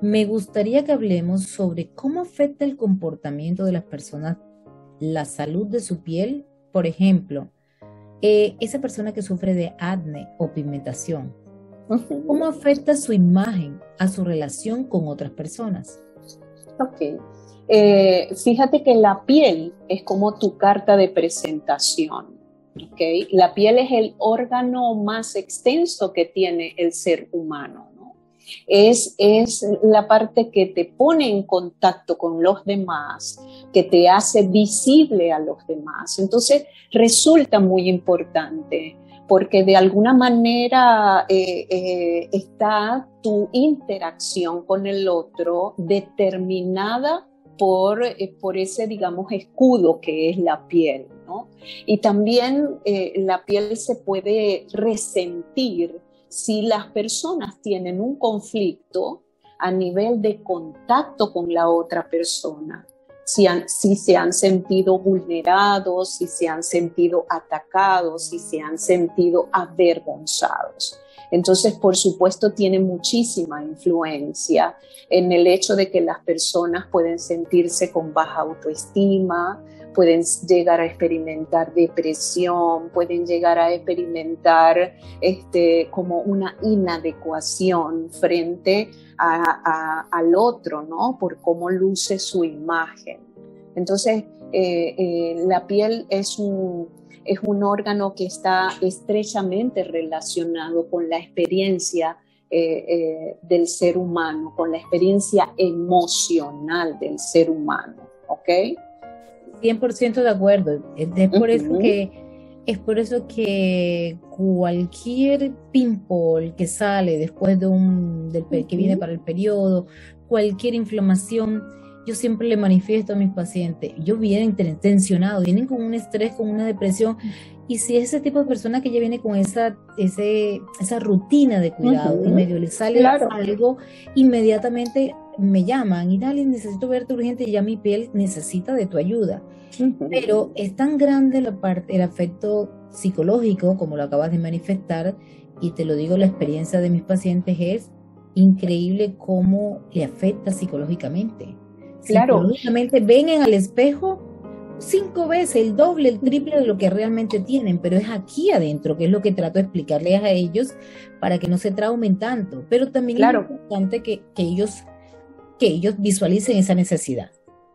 me gustaría que hablemos sobre cómo afecta el comportamiento de las personas la salud de su piel. Por ejemplo, eh, esa persona que sufre de acné o pigmentación, ¿cómo afecta su imagen a su relación con otras personas? Ok. Eh, fíjate que la piel es como tu carta de presentación. ¿okay? La piel es el órgano más extenso que tiene el ser humano. Es, es la parte que te pone en contacto con los demás, que te hace visible a los demás. Entonces resulta muy importante porque de alguna manera eh, eh, está tu interacción con el otro determinada por, eh, por ese, digamos, escudo que es la piel. ¿no? Y también la piel se puede resentir si las personas tienen un conflicto a nivel de contacto con la otra persona, si, se han sentido vulnerados, si se han sentido atacados, si se han sentido avergonzados. Entonces, por supuesto, tiene muchísima influencia en el hecho de que las personas pueden sentirse con baja autoestima, pueden llegar a experimentar depresión, pueden llegar a experimentar este, como una inadecuación frente al otro, ¿no? Por cómo luce su imagen. Entonces, eh, eh, la piel es un, es un órgano que está estrechamente relacionado con la experiencia eh, del ser humano, con la experiencia emocional del ser humano, ¿ok? 100% de acuerdo. Es por eso que es por eso que cualquier pimple que sale después de un del, que viene para el periodo, cualquier inflamación, yo siempre le manifiesto a mis pacientes, yo vienen tensionados, vienen con un estrés, con una depresión, y si ese tipo de persona que ya viene con esa, ese, esa rutina de cuidado y medio le sale algo, inmediatamente me llaman y dale, necesito verte urgente, y ya mi piel necesita de tu ayuda. Pero es tan grande la parte, el afecto psicológico, como lo acabas de manifestar, y te lo digo, la experiencia de mis pacientes es increíble cómo le afecta psicológicamente. Claro. Psicológicamente ven en al espejo cinco veces, el doble, el triple de lo que realmente tienen, pero es aquí adentro, que es lo que trato de explicarles a ellos para que no se traumen tanto. Pero también es importante que, que ellos que ellos visualicen esa necesidad.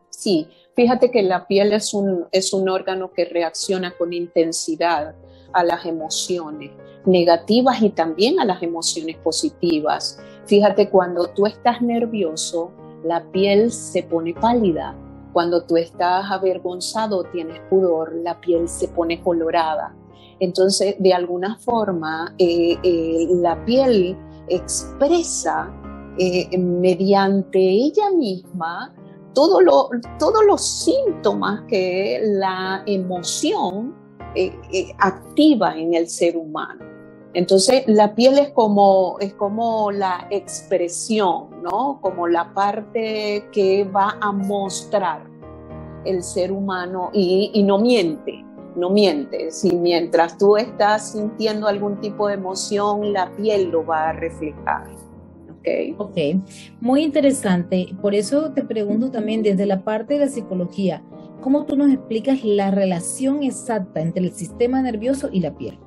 Sí, fíjate que la piel es un, es un órgano que reacciona con intensidad a las emociones negativas y también a las emociones positivas. Fíjate, cuando tú estás nervioso, la piel se pone pálida. Cuando tú estás avergonzado, tienes pudor, la piel se pone colorada. Entonces, de alguna forma, eh, eh, la piel expresa eh, mediante ella misma todo lo, todos los síntomas que la emoción eh, eh, activa en el ser humano. Entonces, la piel es como, es como la expresión, ¿no? Como la parte que va a mostrar el ser humano y, y no miente, no miente. Si mientras tú estás sintiendo algún tipo de emoción, la piel lo va a reflejar. Ok, muy interesante. Por eso te pregunto también desde la parte de la psicología, ¿cómo tú nos explicas la relación exacta entre el sistema nervioso y la piel?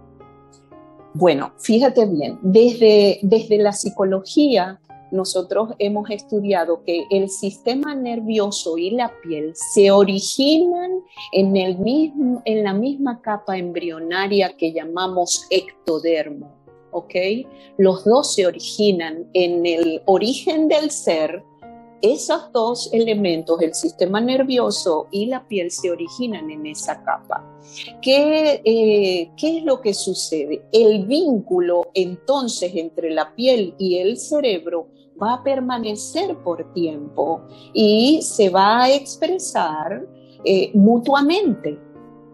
Bueno, fíjate bien, desde, desde la psicología nosotros hemos estudiado que el sistema nervioso y la piel se originan en, el mismo, en la misma capa embrionaria que llamamos ectodermo. ¿Ok? Los dos se originan en el origen del ser. Esos dos elementos, el sistema nervioso y la piel, se originan en esa capa. ¿Qué, eh, ¿Qué es lo que sucede? El vínculo entonces entre la piel y el cerebro va a permanecer por tiempo y se va a expresar eh, mutuamente.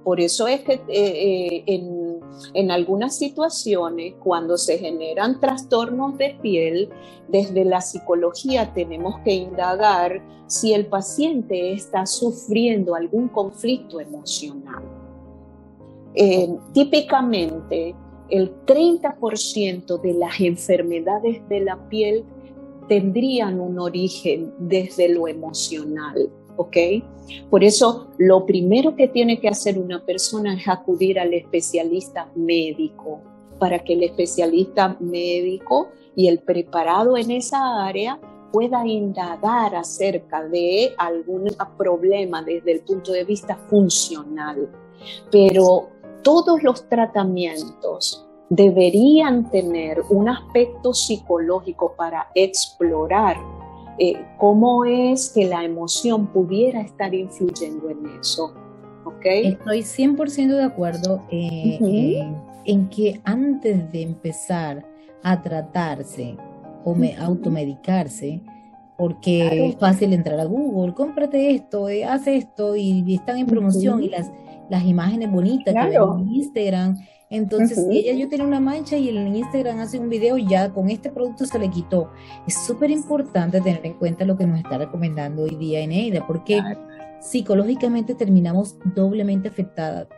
Por eso es que eh, en en algunas situaciones, cuando se generan trastornos de piel, desde la psicología tenemos que indagar si el paciente está sufriendo algún conflicto emocional. Eh, típicamente, el 30% de las enfermedades de la piel tendrían un origen desde lo emocional. ¿Ok? Por eso lo primero que tiene que hacer una persona es acudir al especialista médico, para que el especialista médico y el preparado en esa área pueda indagar acerca de algún problema desde el punto de vista funcional. Pero todos los tratamientos deberían tener un aspecto psicológico para explorar eh, cómo es que la emoción pudiera estar influyendo en eso. ¿okay? Estoy 100% de acuerdo eh, en que antes de empezar a tratarse o automedicarse, porque es fácil entrar a Google, cómprate esto, eh, haz esto, y, están en promoción, y las, las imágenes bonitas que ven en Instagram. Entonces, ella yo tenía una mancha y en Instagram hace un video, ya con este producto se le quitó. Es súper importante tener en cuenta lo que nos está recomendando hoy día Eneida, porque psicológicamente terminamos doblemente afectadas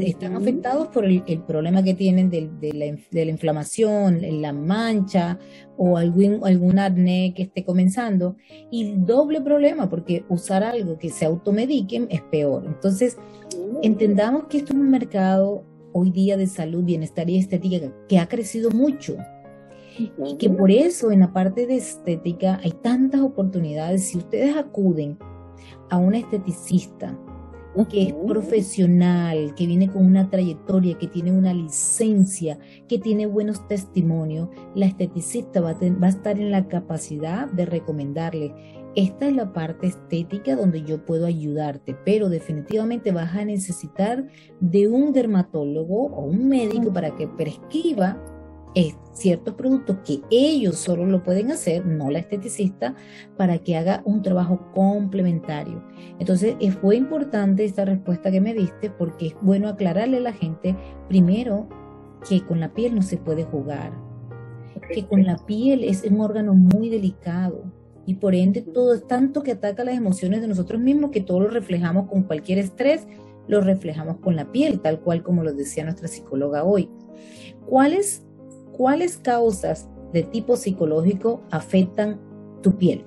están afectados por el, problema que tienen de, la, de, la, inflamación, la mancha o algún, algún acné que esté comenzando. Y doble problema, porque usar algo que se automediquen es peor. Entonces, mm. entendamos que esto es un mercado hoy día de salud, bienestar y estética que ha crecido mucho. Y que por eso en la parte de estética hay tantas oportunidades. Si ustedes acuden a un esteticista, que es profesional, que viene con una trayectoria, que tiene una licencia, que tiene buenos testimonios, la esteticista va a, estar en la capacidad de recomendarle. Esta es la parte estética donde yo puedo ayudarte, pero definitivamente vas a necesitar de un dermatólogo o un médico para que prescriba ciertos productos que ellos solo lo pueden hacer, no la esteticista, para que haga un trabajo complementario. Entonces, fue importante esta respuesta que me diste porque es bueno aclararle a la gente, primero, que con la piel no se puede jugar, que con la piel es un órgano muy delicado y por ende todo es tanto que ataca las emociones de nosotros mismos que todo lo reflejamos con cualquier estrés, lo reflejamos con la piel, tal cual como lo decía nuestra psicóloga hoy. ¿Cuáles ¿cuáles causas de tipo psicológico afectan tu piel?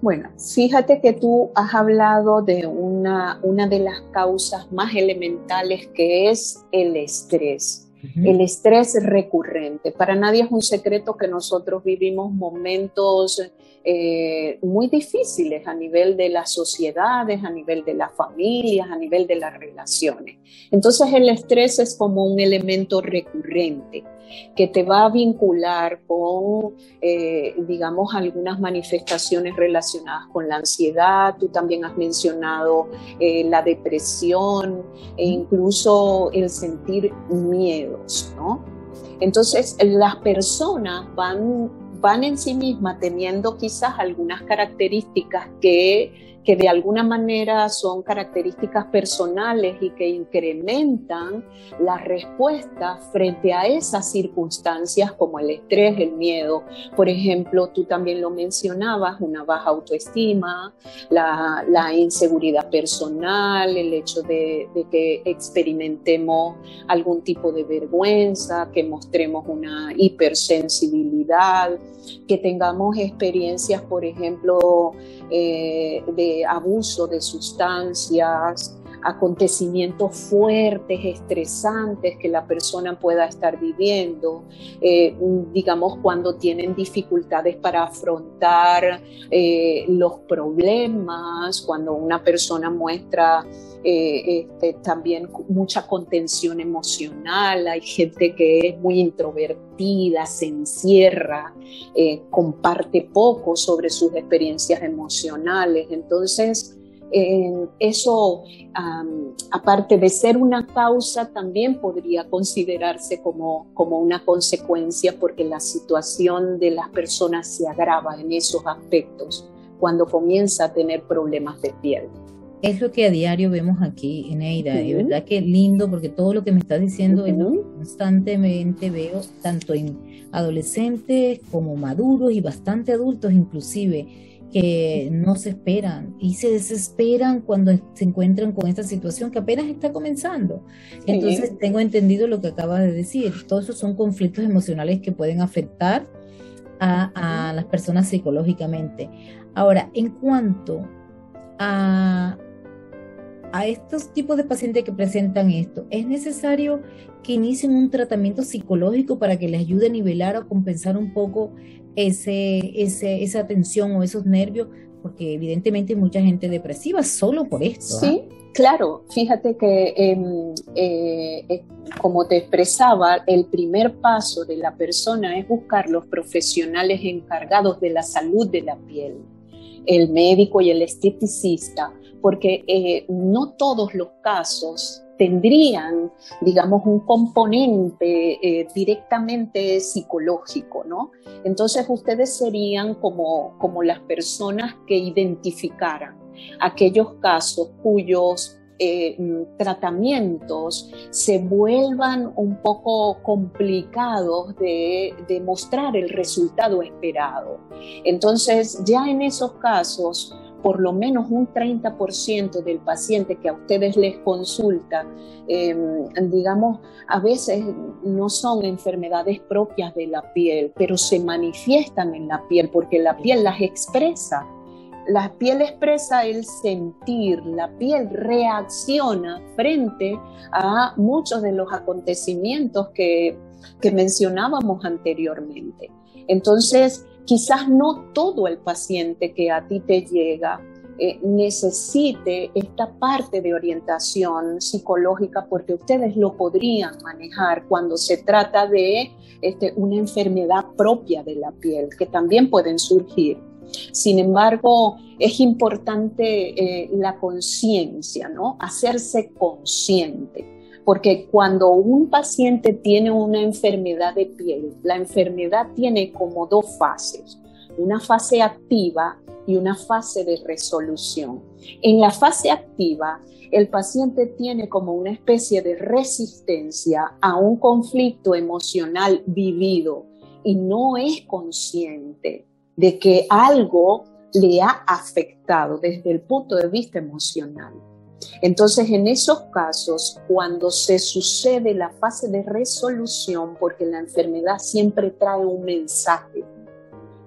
Bueno, fíjate que tú has hablado de una, una de las causas más elementales que es el estrés. El estrés recurrente. Para nadie es un secreto que nosotros vivimos momentos eh, muy difíciles a nivel de las sociedades, a nivel de las familias, a nivel de las relaciones. Entonces el estrés es como un elemento recurrente que te va a vincular con, eh, digamos, algunas manifestaciones relacionadas con la ansiedad. Tú también has mencionado eh, la depresión e incluso el sentir miedos, ¿no? Entonces, las personas van, van en sí mismas teniendo quizás algunas características que que de alguna manera son características personales y que incrementan la respuesta frente a esas circunstancias como el estrés, el miedo. Por ejemplo, tú también lo mencionabas, una baja autoestima, la, inseguridad personal, el hecho de, de que experimentemos algún tipo de vergüenza, que mostremos una hipersensibilidad, que tengamos experiencias, por ejemplo, eh, de abuso de sustancias, acontecimientos fuertes, estresantes que la persona pueda estar viviendo, eh, digamos cuando tienen dificultades para afrontar eh, los problemas, cuando una persona muestra eh, este, también mucha contención emocional, hay gente que es muy introvertida, se encierra, comparte poco sobre sus experiencias emocionales, entonces eso, aparte de ser una causa, también podría considerarse como, como una consecuencia porque la situación de las personas se agrava en esos aspectos cuando comienza a tener problemas de piel. Es lo que a diario vemos aquí, en Eida, y verdad que lindo, porque todo lo que me estás diciendo constantemente veo, tanto en adolescentes como maduros y bastante adultos inclusive, que no se esperan y se desesperan cuando se encuentran con esta situación que apenas está comenzando. Entonces, tengo entendido lo que acabas de decir. Todos esos son conflictos emocionales que pueden afectar a, las personas psicológicamente. Ahora, en cuanto a, a estos tipos de pacientes que presentan esto, ¿es necesario que inicien un tratamiento psicológico para que les ayude a nivelar o compensar un poco ese, ese, esa tensión o esos nervios? Porque evidentemente hay mucha gente depresiva solo por esto. ¿ah? Sí, Claro, fíjate que em, eh, como te expresaba, el primer paso de la persona es buscar los profesionales encargados de la salud de la piel, el médico y el esteticista, porque eh, no todos los casos tendrían, digamos, un componente directamente psicológico, ¿no? Entonces ustedes serían como, como las personas que identificaran aquellos casos cuyos eh, tratamientos se vuelvan un poco complicados de, de, mostrar el resultado esperado. Entonces, ya en esos casos, por lo menos un 30% del paciente que a ustedes les consulta, em, digamos, a veces no son enfermedades propias de la piel, pero se manifiestan en la piel porque la piel las expresa la piel expresa el sentir, la piel reacciona frente a muchos de los acontecimientos que, mencionábamos anteriormente. Entonces, quizás no todo el paciente que a ti te llega eh, necesite esta parte de orientación psicológica porque ustedes lo podrían manejar cuando se trata de este, una enfermedad propia de la piel, que también pueden surgir. Sin embargo, es importante eh, la conciencia, ¿no? Hacerse consciente. Porque cuando un paciente tiene una enfermedad de piel, la enfermedad tiene como dos fases, una fase activa y una fase de resolución. En la fase activa, el paciente tiene como una especie de resistencia a un conflicto emocional vivido y no es consciente de que algo le ha afectado desde el punto de vista emocional. Entonces, en esos casos, cuando se sucede la fase de resolución, porque la enfermedad siempre trae un mensaje,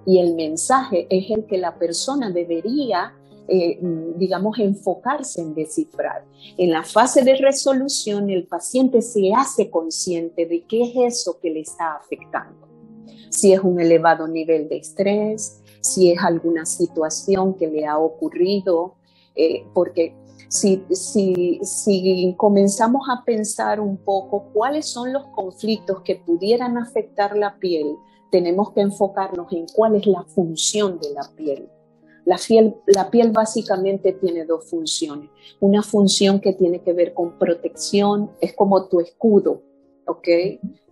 y el mensaje es el que la persona debería, eh, digamos, enfocarse en descifrar. En la fase de resolución, el paciente se hace consciente de qué es eso que le está afectando si es un elevado nivel de estrés, si es alguna situación que le ha ocurrido, eh, porque si, si, si comenzamos a pensar un poco cuáles son los conflictos que pudieran afectar la piel, tenemos que enfocarnos en cuál es la función de la piel. La piel, la piel, básicamente tiene dos funciones. Una función que tiene que ver con protección, es como tu escudo, ¿ok?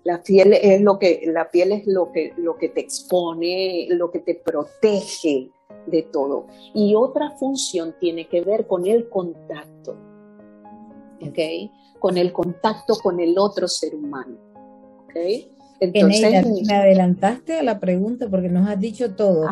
La piel es lo que, la piel es lo que, lo que te expone, lo que te protege de todo. Y otra función tiene que ver con el contacto, ¿ok? Con el contacto con el otro ser humano, ¿ok? Entonces, me adelantaste a la pregunta porque nos has dicho todo.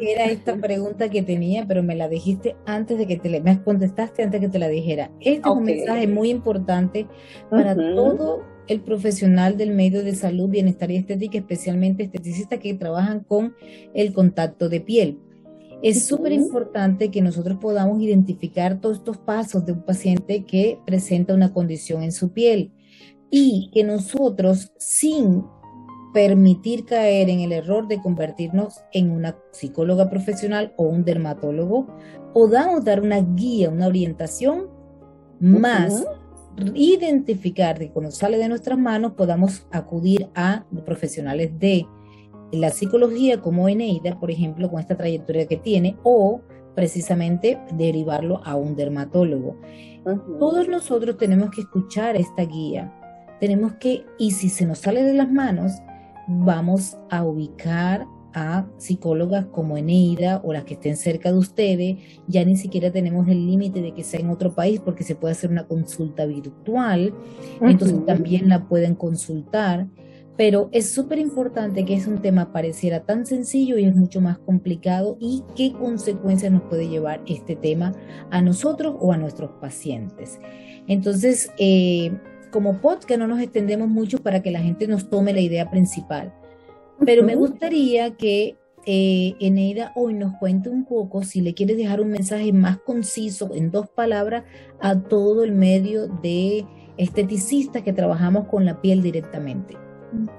era esta pregunta que tenía, pero me la dijiste antes de que te la, me contestaste antes de que te la dijera. Este es un mensaje muy importante para todo el profesional del medio de salud, bienestar y estética, especialmente esteticistas que trabajan con el contacto de piel. Es súper importante que nosotros podamos identificar todos estos pasos de un paciente que presenta una condición en su piel y que nosotros, sin permitir caer en el error de convertirnos en una psicóloga profesional o un dermatólogo, podamos dar una guía, una orientación más identificar que cuando sale de nuestras manos podamos acudir a profesionales de la psicología como Eneida, por ejemplo, con esta trayectoria que tiene, o precisamente derivarlo a un dermatólogo. Todos nosotros tenemos que escuchar esta guía, tenemos que, y si se nos sale de las manos, vamos a ubicar a psicólogas como Eneida o las que estén cerca de ustedes. Ya ni siquiera tenemos el límite de que sea en otro país porque se puede hacer una consulta virtual, entonces también la pueden consultar. Pero es súper importante que es un tema pareciera tan sencillo y es mucho más complicado y qué consecuencias nos puede llevar este tema a nosotros o a nuestros pacientes. Entonces, eh, como podcast no nos extendemos mucho para que la gente nos tome la idea principal Pero me gustaría que eh, Eneida hoy nos cuente un poco, si le quieres dejar un mensaje más conciso en dos palabras a todo el medio de esteticistas que trabajamos con la piel directamente.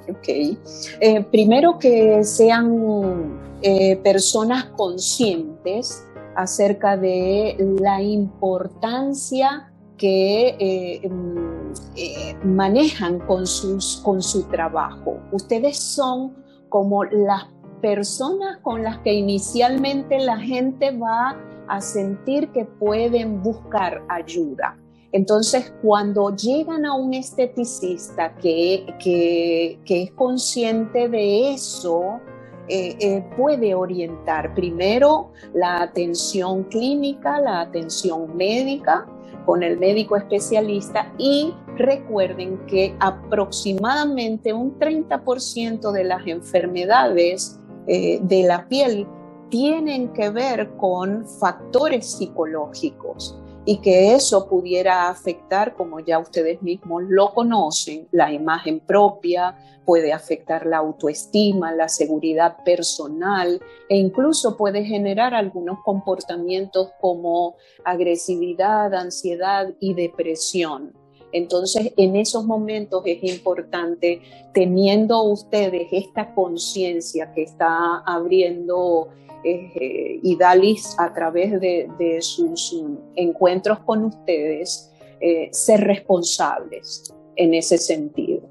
Ok. Eh, primero que sean eh, personas conscientes acerca de la importancia que eh, mm, manejan con, sus, con su trabajo. Ustedes son como las personas con las que inicialmente la gente va a sentir que pueden buscar ayuda. Entonces, cuando llegan a un esteticista que, es consciente de eso, eh, eh, puede orientar primero la atención clínica, la atención médica con el médico especialista y recuerden que aproximadamente un 30% de las enfermedades eh, de la piel tienen que ver con factores psicológicos y que eso pudiera afectar, como ya ustedes mismos lo conocen, la imagen propia, puede afectar la autoestima, la seguridad personal e incluso puede generar algunos comportamientos como agresividad, ansiedad y depresión. Entonces, en esos momentos es importante, teniendo ustedes esta conciencia que está abriendo eh, y Dalis a través de, sus encuentros con ustedes, eh, ser responsables en ese sentido.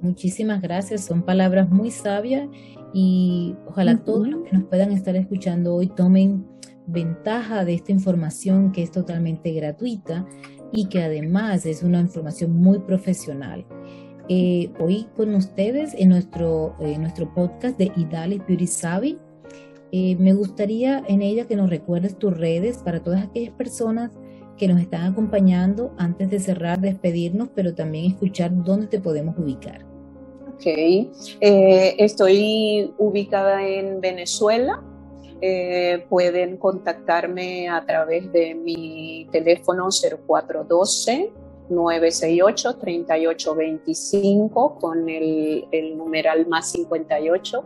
Muchísimas gracias, son palabras muy sabias y ojalá todos los que nos puedan estar escuchando hoy tomen ventaja de esta información que es totalmente gratuita y que además es una información muy profesional. Eh, hoy con ustedes en nuestro, nuestro podcast de Idalis Beauty Savvy eh, me gustaría en ella que nos recuerdes tus redes para todas aquellas personas que nos están acompañando antes de cerrar, despedirnos, pero también escuchar dónde te podemos ubicar. Ok, eh, estoy ubicada en Venezuela. Eh, pueden contactarme a través de mi teléfono 0412 968 3825 con el, numeral más 58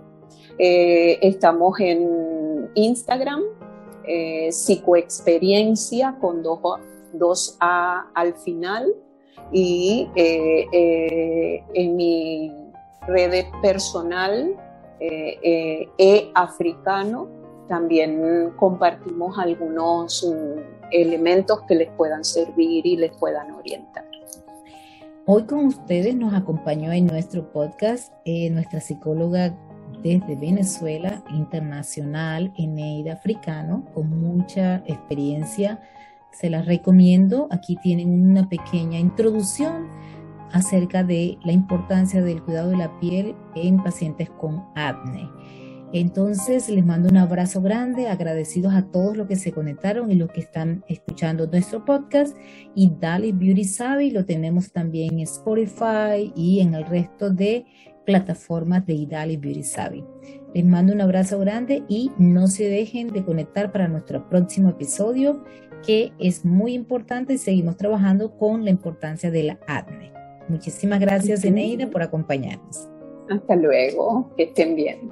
eh, estamos en Instagram, eh, psicoexperiencia con dos, A al final y eh, en mi red personal e-africano también compartimos algunos mm, elementos que les puedan servir y les puedan orientar. Hoy con ustedes nos acompañó en nuestro podcast nuestra psicóloga desde Venezuela, internacional, Eneida Africano, con mucha experiencia. Se las recomiendo. Aquí tienen una pequeña introducción acerca de la importancia del cuidado de la piel en pacientes con acné. Entonces les mando un abrazo grande, agradecidos a todos los que se conectaron y los que están escuchando nuestro podcast. Y Dali Beauty Savvy lo tenemos también en Spotify y en el resto de plataformas de Idali Beauty Savvy. Les mando un abrazo grande y no se dejen de conectar para nuestro próximo episodio que es muy importante y seguimos trabajando con la importancia de la acné. Muchísimas gracias, Eneida, por acompañarnos. Hasta luego, que estén bien.